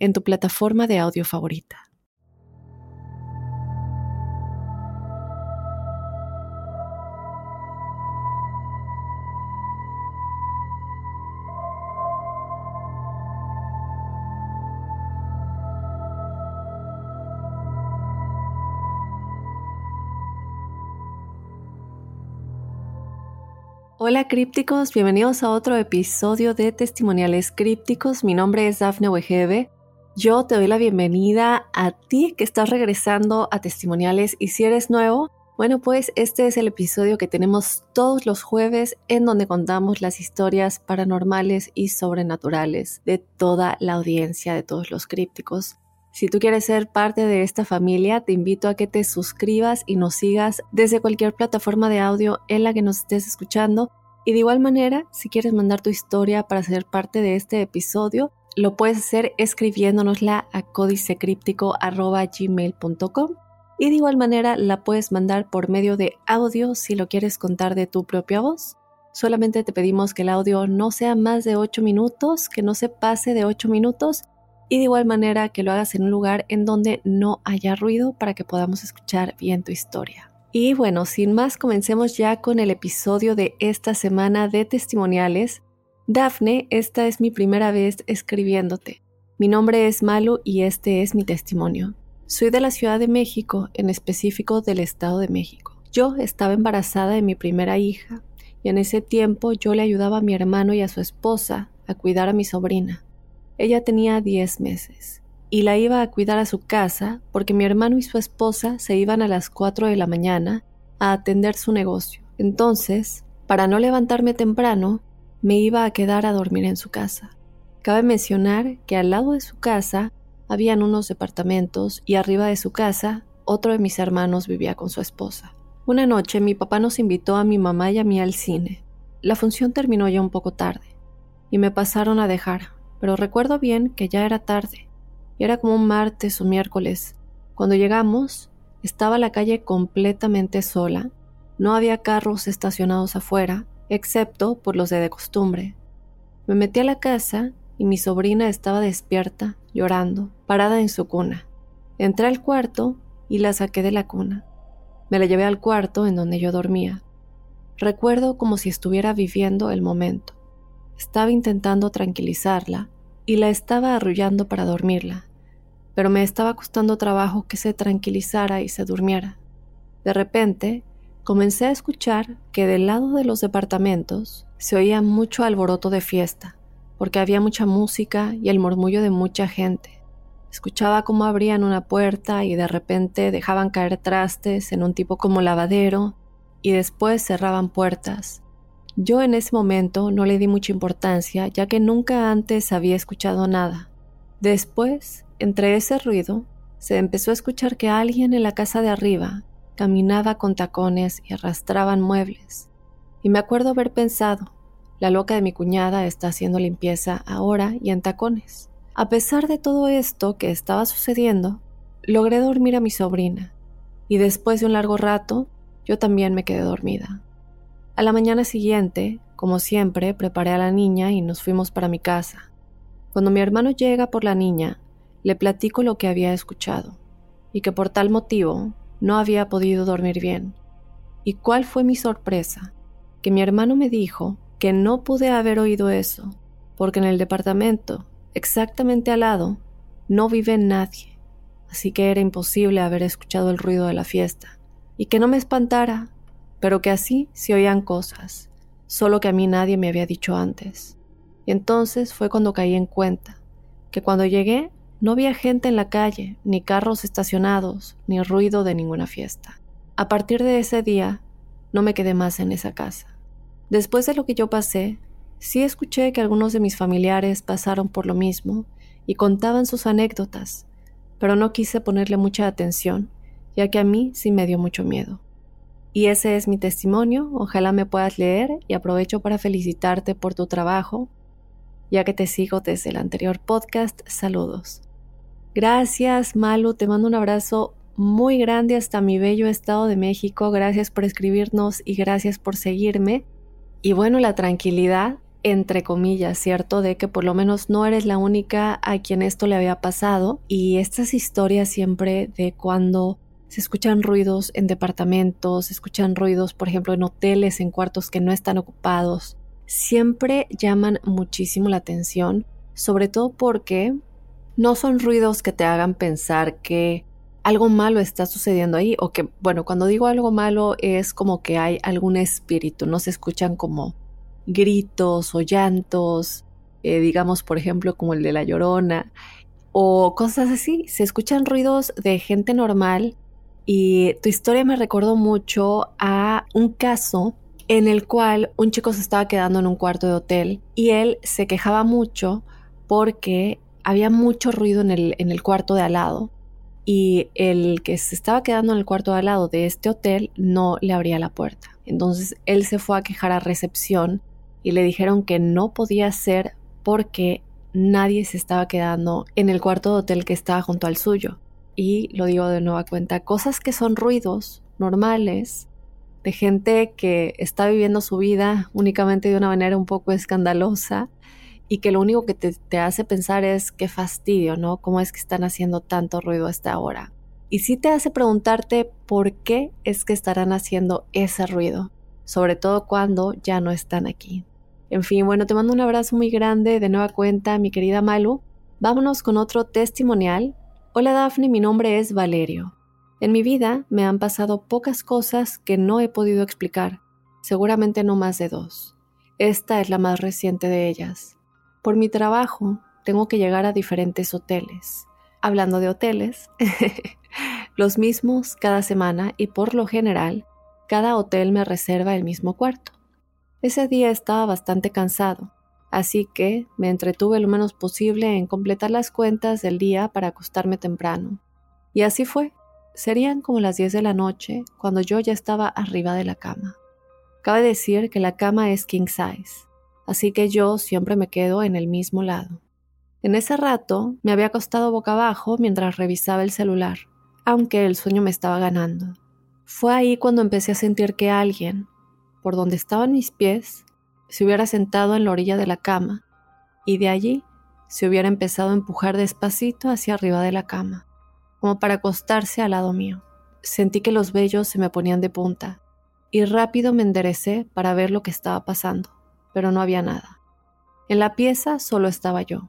en tu plataforma de audio favorita. Hola crípticos, bienvenidos a otro episodio de Testimoniales Crípticos. Mi nombre es Dafne Wegebe yo te doy la bienvenida a ti que estás regresando a testimoniales y si eres nuevo, bueno, pues este es el episodio que tenemos todos los jueves en donde contamos las historias paranormales y sobrenaturales de toda la audiencia, de todos los crípticos. Si tú quieres ser parte de esta familia, te invito a que te suscribas y nos sigas desde cualquier plataforma de audio en la que nos estés escuchando. Y de igual manera, si quieres mandar tu historia para ser parte de este episodio, lo puedes hacer escribiéndonosla a códicecríptico.gmail.com y de igual manera la puedes mandar por medio de audio si lo quieres contar de tu propia voz. Solamente te pedimos que el audio no sea más de 8 minutos, que no se pase de 8 minutos y de igual manera que lo hagas en un lugar en donde no haya ruido para que podamos escuchar bien tu historia. Y bueno, sin más, comencemos ya con el episodio de esta semana de testimoniales Dafne, esta es mi primera vez escribiéndote. Mi nombre es Malu y este es mi testimonio. Soy de la Ciudad de México, en específico del Estado de México. Yo estaba embarazada de mi primera hija y en ese tiempo yo le ayudaba a mi hermano y a su esposa a cuidar a mi sobrina. Ella tenía 10 meses y la iba a cuidar a su casa porque mi hermano y su esposa se iban a las 4 de la mañana a atender su negocio. Entonces, para no levantarme temprano, me iba a quedar a dormir en su casa. Cabe mencionar que al lado de su casa habían unos departamentos y arriba de su casa otro de mis hermanos vivía con su esposa. Una noche mi papá nos invitó a mi mamá y a mí al cine. La función terminó ya un poco tarde y me pasaron a dejar, pero recuerdo bien que ya era tarde y era como un martes o miércoles. Cuando llegamos, estaba la calle completamente sola, no había carros estacionados afuera excepto por los de de costumbre. Me metí a la casa y mi sobrina estaba despierta, llorando, parada en su cuna. Entré al cuarto y la saqué de la cuna. Me la llevé al cuarto en donde yo dormía. Recuerdo como si estuviera viviendo el momento. Estaba intentando tranquilizarla y la estaba arrullando para dormirla, pero me estaba costando trabajo que se tranquilizara y se durmiera. De repente, comencé a escuchar que del lado de los departamentos se oía mucho alboroto de fiesta, porque había mucha música y el murmullo de mucha gente. Escuchaba cómo abrían una puerta y de repente dejaban caer trastes en un tipo como lavadero y después cerraban puertas. Yo en ese momento no le di mucha importancia ya que nunca antes había escuchado nada. Después, entre ese ruido, se empezó a escuchar que alguien en la casa de arriba caminaba con tacones y arrastraban muebles. Y me acuerdo haber pensado, la loca de mi cuñada está haciendo limpieza ahora y en tacones. A pesar de todo esto que estaba sucediendo, logré dormir a mi sobrina, y después de un largo rato, yo también me quedé dormida. A la mañana siguiente, como siempre, preparé a la niña y nos fuimos para mi casa. Cuando mi hermano llega por la niña, le platico lo que había escuchado, y que por tal motivo no había podido dormir bien. ¿Y cuál fue mi sorpresa? Que mi hermano me dijo que no pude haber oído eso, porque en el departamento, exactamente al lado, no vive nadie, así que era imposible haber escuchado el ruido de la fiesta, y que no me espantara, pero que así se oían cosas, solo que a mí nadie me había dicho antes. Y entonces fue cuando caí en cuenta, que cuando llegué no había gente en la calle, ni carros estacionados, ni ruido de ninguna fiesta. A partir de ese día, no me quedé más en esa casa. Después de lo que yo pasé, sí escuché que algunos de mis familiares pasaron por lo mismo y contaban sus anécdotas, pero no quise ponerle mucha atención, ya que a mí sí me dio mucho miedo. Y ese es mi testimonio, ojalá me puedas leer y aprovecho para felicitarte por tu trabajo, ya que te sigo desde el anterior podcast, saludos. Gracias, Malu, te mando un abrazo muy grande hasta mi bello estado de México, gracias por escribirnos y gracias por seguirme. Y bueno, la tranquilidad, entre comillas, ¿cierto? De que por lo menos no eres la única a quien esto le había pasado. Y estas historias siempre de cuando se escuchan ruidos en departamentos, se escuchan ruidos, por ejemplo, en hoteles, en cuartos que no están ocupados, siempre llaman muchísimo la atención, sobre todo porque no son ruidos que te hagan pensar que algo malo está sucediendo ahí o que, bueno, cuando digo algo malo es como que hay algún espíritu, no se escuchan como gritos o llantos, eh, digamos, por ejemplo, como el de la llorona o cosas así, se escuchan ruidos de gente normal y tu historia me recordó mucho a un caso en el cual un chico se estaba quedando en un cuarto de hotel y él se quejaba mucho porque había mucho ruido en el, en el cuarto de al lado y el que se estaba quedando en el cuarto de al lado de este hotel no le abría la puerta. Entonces él se fue a quejar a recepción y le dijeron que no podía ser porque nadie se estaba quedando en el cuarto de hotel que estaba junto al suyo y lo digo de nueva cuenta, cosas que son ruidos normales de gente que está viviendo su vida únicamente de una manera un poco escandalosa y que lo único que te, hace pensar es qué fastidio, ¿no? ¿Cómo es que están haciendo tanto ruido a esta hora? Y sí te hace preguntarte por qué es que estarán haciendo ese ruido, sobre todo cuando ya no están aquí. En fin, bueno, te mando un abrazo muy grande de nueva cuenta, mi querida Malu. Vámonos con otro testimonial Hola Daphne, mi nombre es Valerio. En mi vida me han pasado pocas cosas que no he podido explicar, seguramente no más de dos. Esta es la más reciente de ellas. Por mi trabajo tengo que llegar a diferentes hoteles. Hablando de hoteles, los mismos cada semana y por lo general, cada hotel me reserva el mismo cuarto. Ese día estaba bastante cansado así que me entretuve lo menos posible en completar las cuentas del día para acostarme temprano. Y así fue. Serían como las 10 de la noche cuando yo ya estaba arriba de la cama. Cabe decir que la cama es king size, así que yo siempre me quedo en el mismo lado. En ese rato me había acostado boca abajo mientras revisaba el celular, aunque el sueño me estaba ganando. Fue ahí cuando empecé a sentir que alguien, por donde estaban mis pies, se hubiera sentado en la orilla de la cama y de allí se hubiera empezado a empujar despacito hacia arriba de la cama, como para acostarse al lado mío. Sentí que los vellos se me ponían de punta y rápido me enderecé para ver lo que estaba pasando, pero no había nada. En la pieza solo estaba yo.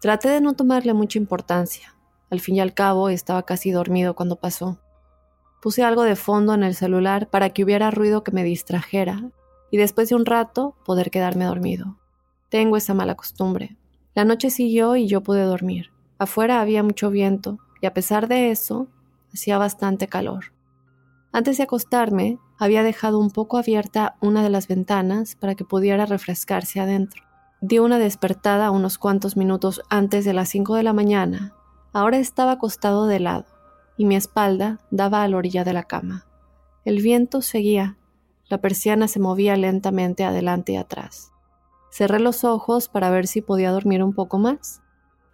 Traté de no tomarle mucha importancia. Al fin y al cabo estaba casi dormido cuando pasó. Puse algo de fondo en el celular para que hubiera ruido que me distrajera y después de un rato poder quedarme dormido. Tengo esa mala costumbre. La noche siguió y yo pude dormir. Afuera había mucho viento y a pesar de eso, hacía bastante calor. Antes de acostarme, había dejado un poco abierta una de las ventanas para que pudiera refrescarse adentro. Di una despertada unos cuantos minutos antes de las cinco de la mañana. Ahora estaba acostado de lado y mi espalda daba a la orilla de la cama. El viento seguía la persiana se movía lentamente adelante y atrás. Cerré los ojos para ver si podía dormir un poco más,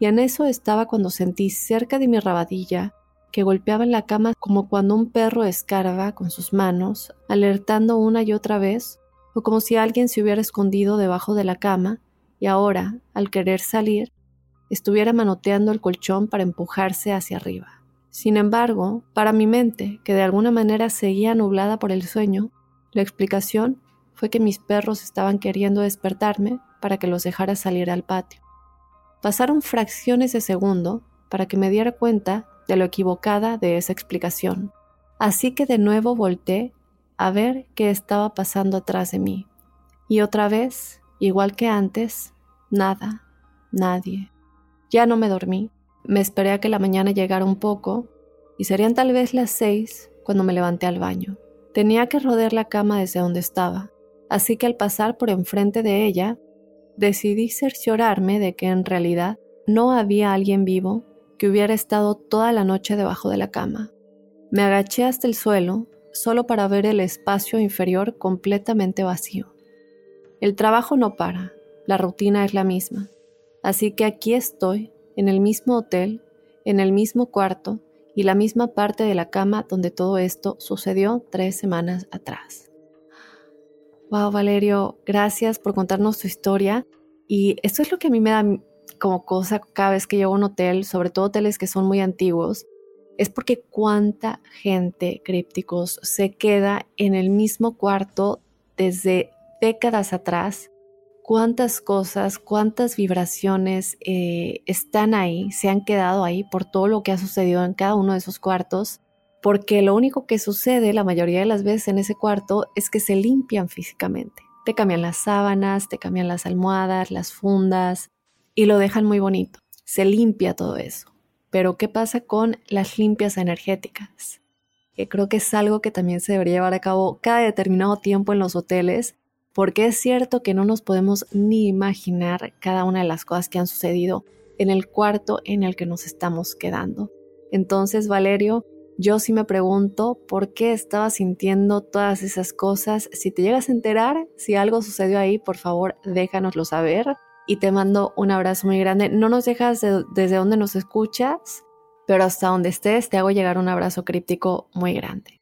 y en eso estaba cuando sentí cerca de mi rabadilla que golpeaba en la cama como cuando un perro escarba con sus manos, alertando una y otra vez, o como si alguien se hubiera escondido debajo de la cama y ahora, al querer salir, estuviera manoteando el colchón para empujarse hacia arriba. Sin embargo, para mi mente, que de alguna manera seguía nublada por el sueño, la explicación fue que mis perros estaban queriendo despertarme para que los dejara salir al patio. Pasaron fracciones de segundo para que me diera cuenta de lo equivocada de esa explicación. Así que de nuevo volteé a ver qué estaba pasando atrás de mí. Y otra vez, igual que antes, nada, nadie. Ya no me dormí. Me esperé a que la mañana llegara un poco y serían tal vez las seis cuando me levanté al baño. Tenía que rodear la cama desde donde estaba, así que al pasar por enfrente de ella, decidí cerciorarme de que en realidad no había alguien vivo que hubiera estado toda la noche debajo de la cama. Me agaché hasta el suelo solo para ver el espacio inferior completamente vacío. El trabajo no para, la rutina es la misma, así que aquí estoy, en el mismo hotel, en el mismo cuarto y la misma parte de la cama donde todo esto sucedió tres semanas atrás. Wow, Valerio, gracias por contarnos tu historia. Y esto es lo que a mí me da como cosa cada vez que llego a un hotel, sobre todo hoteles que son muy antiguos, es porque cuánta gente, crípticos, se queda en el mismo cuarto desde décadas atrás, cuántas cosas, cuántas vibraciones eh, están ahí, se han quedado ahí por todo lo que ha sucedido en cada uno de esos cuartos, porque lo único que sucede la mayoría de las veces en ese cuarto es que se limpian físicamente. Te cambian las sábanas, te cambian las almohadas, las fundas y lo dejan muy bonito. Se limpia todo eso. Pero ¿qué pasa con las limpias energéticas? Que creo que es algo que también se debería llevar a cabo cada determinado tiempo en los hoteles, porque es cierto que no nos podemos ni imaginar cada una de las cosas que han sucedido en el cuarto en el que nos estamos quedando. Entonces, Valerio, yo sí me pregunto por qué estaba sintiendo todas esas cosas. Si te llegas a enterar, si algo sucedió ahí, por favor, déjanoslo saber y te mando un abrazo muy grande. No nos dejas desde donde nos escuchas, pero hasta donde estés te hago llegar un abrazo críptico muy grande.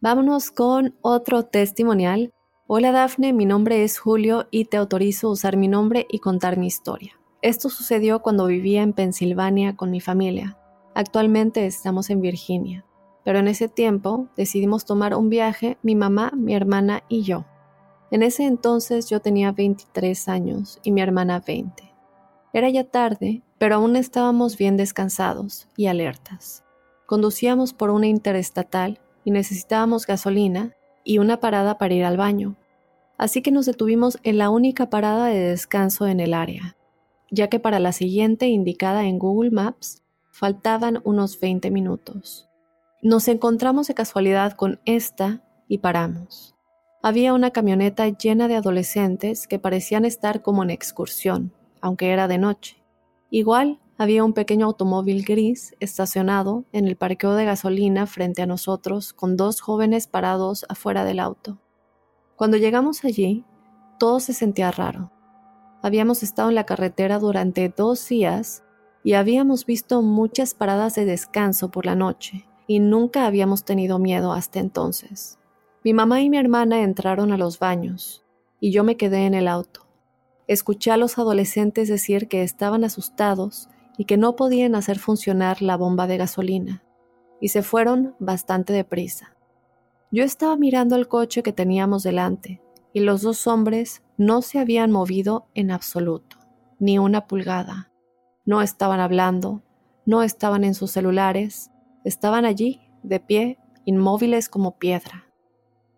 Vámonos con otro testimonial. Hola Dafne, mi nombre es Julio y te autorizo usar mi nombre y contar mi historia. Esto sucedió cuando vivía en Pensilvania con mi familia. Actualmente estamos en Virginia, pero en ese tiempo decidimos tomar un viaje mi mamá, mi hermana y yo. En ese entonces yo tenía 23 años y mi hermana 20. Era ya tarde, pero aún estábamos bien descansados y alertas. Conducíamos por una interestatal y necesitábamos gasolina y una parada para ir al baño. Así que nos detuvimos en la única parada de descanso en el área, ya que para la siguiente indicada en Google Maps faltaban unos 20 minutos. Nos encontramos de casualidad con esta y paramos había una camioneta llena de adolescentes que parecían estar como en excursión, aunque era de noche. Igual había un pequeño automóvil gris estacionado en el parqueo de gasolina frente a nosotros con dos jóvenes parados afuera del auto. Cuando llegamos allí, todo se sentía raro. Habíamos estado en la carretera durante dos días y habíamos visto muchas paradas de descanso por la noche y nunca habíamos tenido miedo hasta entonces. Mi mamá y mi hermana entraron a los baños y yo me quedé en el auto. Escuché a los adolescentes decir que estaban asustados y que no podían hacer funcionar la bomba de gasolina, y se fueron bastante deprisa. Yo estaba mirando el coche que teníamos delante, y los dos hombres no se habían movido en absoluto, ni una pulgada. No estaban hablando, no estaban en sus celulares, estaban allí, de pie, inmóviles como piedra.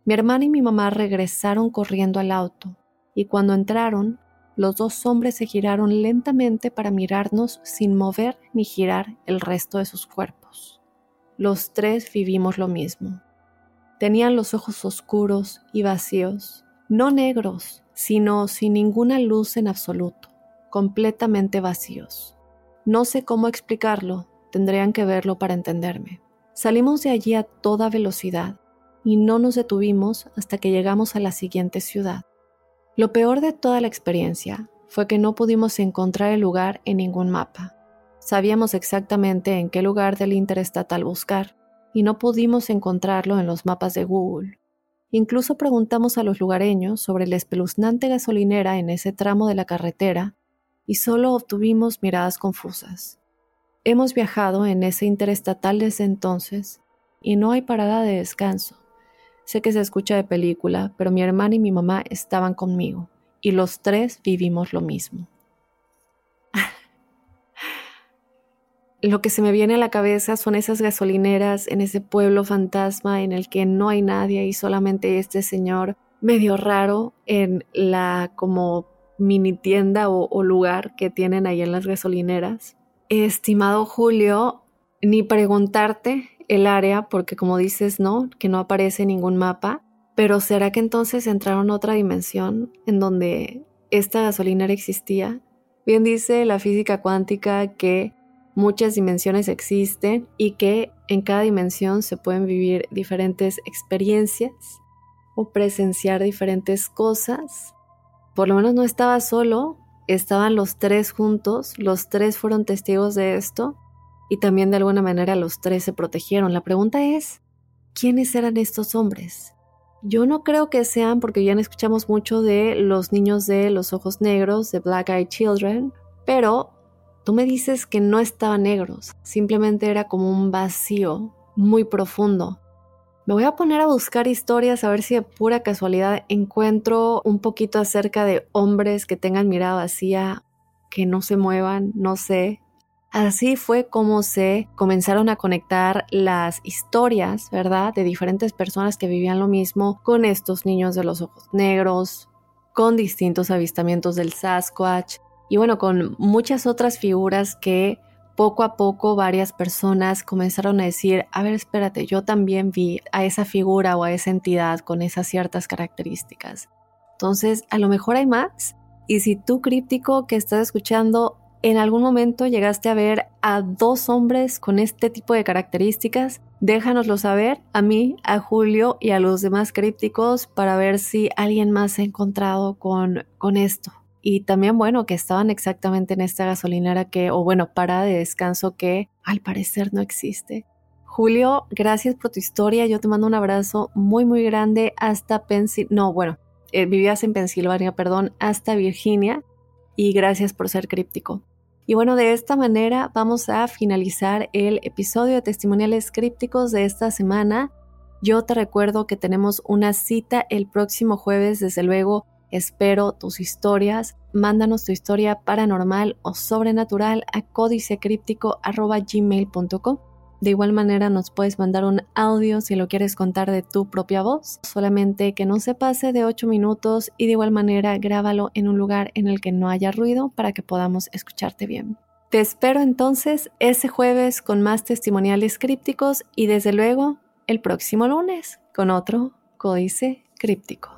Mi hermana y mi mamá regresaron corriendo al auto, y cuando entraron, los dos hombres se giraron lentamente para mirarnos sin mover ni girar el resto de sus cuerpos. Los tres vivimos lo mismo. Tenían los ojos oscuros y vacíos, no negros, sino sin ninguna luz en absoluto, completamente vacíos. No sé cómo explicarlo, tendrían que verlo para entenderme. Salimos de allí a toda velocidad y no nos detuvimos hasta que llegamos a la siguiente ciudad. Lo peor de toda la experiencia fue que no pudimos encontrar el lugar en ningún mapa. Sabíamos exactamente en qué lugar del interestatal buscar y no pudimos encontrarlo en los mapas de Google. Incluso preguntamos a los lugareños sobre la espeluznante gasolinera en ese tramo de la carretera y solo obtuvimos miradas confusas. Hemos viajado en ese interestatal desde entonces y no hay parada de descanso. Sé que se escucha de película, pero mi hermana y mi mamá estaban conmigo y los tres vivimos lo mismo. lo que se me viene a la cabeza son esas gasolineras en ese pueblo fantasma en el que no hay nadie y solamente este señor medio raro en la como mini tienda o, lugar que tienen ahí en las gasolineras. Estimado Julio, ni preguntarte el área porque como dices, no, que no aparece ningún mapa, pero ¿será que entonces entraron a otra dimensión en donde esta gasolinera existía? Bien dice la física cuántica que muchas dimensiones existen y que en cada dimensión se pueden vivir diferentes experiencias o presenciar diferentes cosas. Por lo menos no estaba solo, estaban los tres juntos, los tres fueron testigos de esto y también de alguna manera los tres se protegieron. La pregunta es, ¿quiénes eran estos hombres? Yo no creo que sean, porque ya escuchamos mucho de los niños de los ojos negros, de Black Eyed Children, pero tú me dices que no estaban negros, simplemente era como un vacío muy profundo. Me voy a poner a buscar historias a ver si de pura casualidad encuentro un poquito acerca de hombres que tengan mirada vacía, que no se muevan, no sé, Así fue como se comenzaron a conectar las historias, ¿verdad? De diferentes personas que vivían lo mismo con estos niños de los ojos negros, con distintos avistamientos del Sasquatch y bueno, con muchas otras figuras que poco a poco varias personas comenzaron a decir, a ver, espérate, yo también vi a esa figura o a esa entidad con esas ciertas características. Entonces, a lo mejor hay más. Y si tú críptico que estás escuchando ¿En algún momento llegaste a ver a dos hombres con este tipo de características? Déjanoslo saber a mí, a Julio y a los demás crípticos para ver si alguien más se ha encontrado con, con esto. Y también, bueno, que estaban exactamente en esta gasolinera que, o bueno, para de descanso que al parecer no existe. Julio, gracias por tu historia. Yo te mando un abrazo muy, muy grande hasta Pensilvania. No, bueno, eh, vivías en Pensilvania, perdón, hasta Virginia y gracias por ser críptico. Y bueno, de esta manera vamos a finalizar el episodio de testimoniales crípticos de esta semana. Yo te recuerdo que tenemos una cita el próximo jueves, desde luego espero tus historias. Mándanos tu historia paranormal o sobrenatural a códicecríptico.gmail.com de igual manera nos puedes mandar un audio si lo quieres contar de tu propia voz, solamente que no se pase de 8 minutos y de igual manera grábalo en un lugar en el que no haya ruido para que podamos escucharte bien. Te espero entonces ese jueves con más testimoniales crípticos y desde luego el próximo lunes con otro códice críptico.